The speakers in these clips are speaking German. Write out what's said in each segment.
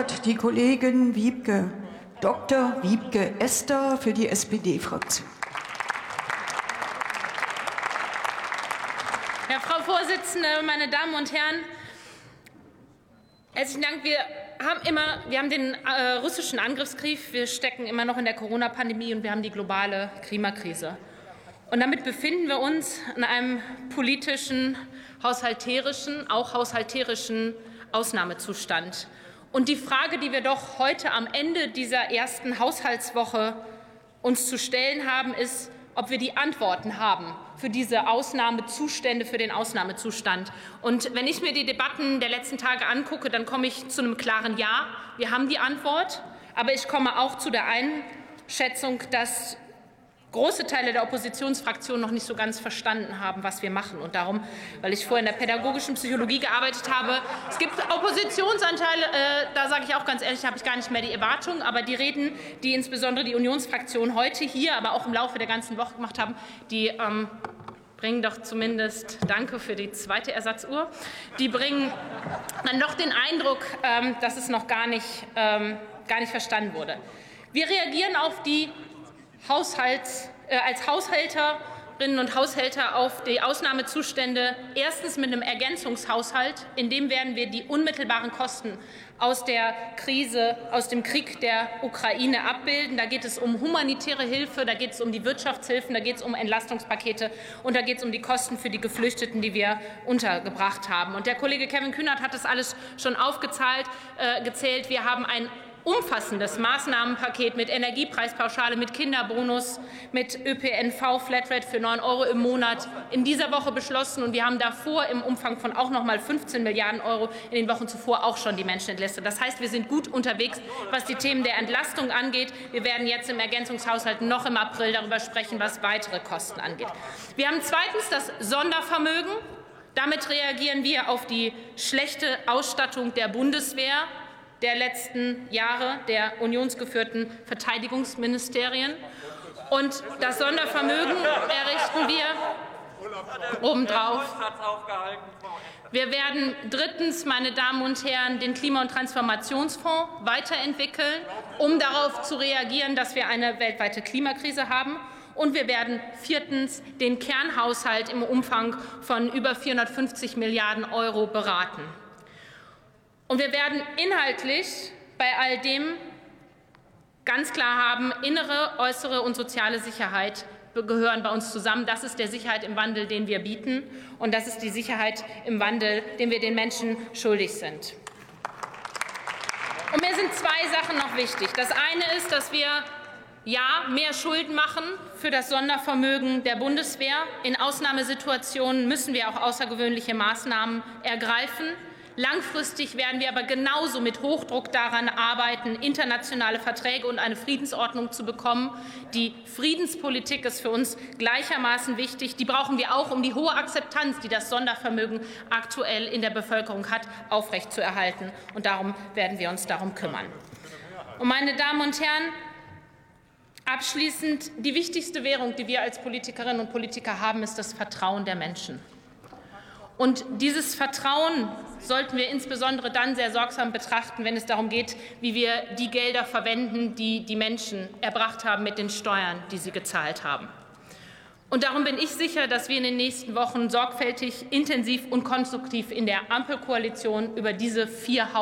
hat die Kollegin Wiebke, Dr. Wiebke Esther für die SPD-Fraktion. Ja, Frau Vorsitzende, meine Damen und Herren, herzlichen Dank. Wir haben immer, wir haben den äh, russischen Angriffskrieg, wir stecken immer noch in der Corona-Pandemie und wir haben die globale Klimakrise. Und damit befinden wir uns in einem politischen, haushalterischen, auch haushalterischen Ausnahmezustand. Und die Frage, die wir doch heute am Ende dieser ersten Haushaltswoche uns zu stellen haben, ist, ob wir die Antworten haben für diese Ausnahmezustände, für den Ausnahmezustand. Und wenn ich mir die Debatten der letzten Tage angucke, dann komme ich zu einem klaren Ja. Wir haben die Antwort. Aber ich komme auch zu der Einschätzung, dass große Teile der Oppositionsfraktion noch nicht so ganz verstanden haben, was wir machen. Und darum, weil ich vorher in der pädagogischen Psychologie gearbeitet habe, es gibt Oppositionsanteile, äh, da sage ich auch ganz ehrlich, habe ich gar nicht mehr die Erwartung, aber die Reden, die insbesondere die Unionsfraktion heute hier, aber auch im Laufe der ganzen Woche gemacht haben, die ähm, bringen doch zumindest, danke für die zweite Ersatzuhr, die bringen dann doch den Eindruck, ähm, dass es noch gar nicht, ähm, gar nicht verstanden wurde. Wir reagieren auf die Haushalts, äh, als Haushälterinnen und Haushälter auf die Ausnahmezustände erstens mit einem Ergänzungshaushalt. In dem werden wir die unmittelbaren Kosten aus der Krise, aus dem Krieg der Ukraine abbilden. Da geht es um humanitäre Hilfe, da geht es um die Wirtschaftshilfen, da geht es um Entlastungspakete und da geht es um die Kosten für die Geflüchteten, die wir untergebracht haben. Und der Kollege Kevin Kühnert hat das alles schon aufgezählt. Äh. Wir haben ein umfassendes Maßnahmenpaket mit Energiepreispauschale, mit Kinderbonus, mit ÖPNV-Flatrate für 9 Euro im Monat in dieser Woche beschlossen. Und wir haben davor im Umfang von auch noch mal 15 Milliarden Euro in den Wochen zuvor auch schon die Menschen entlastet. Das heißt, wir sind gut unterwegs, was die Themen der Entlastung angeht. Wir werden jetzt im Ergänzungshaushalt noch im April darüber sprechen, was weitere Kosten angeht. Wir haben zweitens das Sondervermögen. Damit reagieren wir auf die schlechte Ausstattung der Bundeswehr der letzten Jahre der unionsgeführten Verteidigungsministerien. Und das Sondervermögen errichten wir obendrauf. Wir werden drittens, meine Damen und Herren, den Klima- und Transformationsfonds weiterentwickeln, um darauf zu reagieren, dass wir eine weltweite Klimakrise haben. Und wir werden viertens den Kernhaushalt im Umfang von über 450 Milliarden Euro beraten. Und wir werden inhaltlich bei all dem ganz klar haben, innere, äußere und soziale Sicherheit gehören bei uns zusammen. Das ist der Sicherheit im Wandel, den wir bieten. Und das ist die Sicherheit im Wandel, den wir den Menschen schuldig sind. Und mir sind zwei Sachen noch wichtig. Das eine ist, dass wir ja mehr Schulden machen für das Sondervermögen der Bundeswehr. In Ausnahmesituationen müssen wir auch außergewöhnliche Maßnahmen ergreifen. Langfristig werden wir aber genauso mit Hochdruck daran arbeiten, internationale Verträge und eine Friedensordnung zu bekommen. Die Friedenspolitik ist für uns gleichermaßen wichtig. Die brauchen wir auch, um die hohe Akzeptanz, die das Sondervermögen aktuell in der Bevölkerung hat, aufrechtzuerhalten. Und darum werden wir uns darum kümmern. Und meine Damen und Herren, abschließend die wichtigste Währung, die wir als Politikerinnen und Politiker haben, ist das Vertrauen der Menschen. Und dieses Vertrauen sollten wir insbesondere dann sehr sorgsam betrachten, wenn es darum geht, wie wir die Gelder verwenden, die die Menschen erbracht haben mit den Steuern, die sie gezahlt haben. Und darum bin ich sicher, dass wir in den nächsten Wochen sorgfältig, intensiv und konstruktiv in der Ampelkoalition über diese vier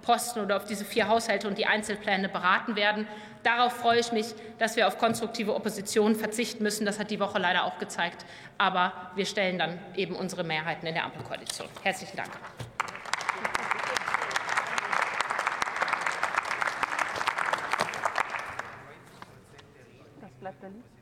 Haushaltsposten oder auf diese vier Haushalte und die Einzelpläne beraten werden. Darauf freue ich mich, dass wir auf konstruktive Opposition verzichten müssen. Das hat die Woche leider auch gezeigt. Aber wir stellen dann eben unsere Mehrheiten in der Ampelkoalition. Herzlichen Dank. Das bleibt da liegen.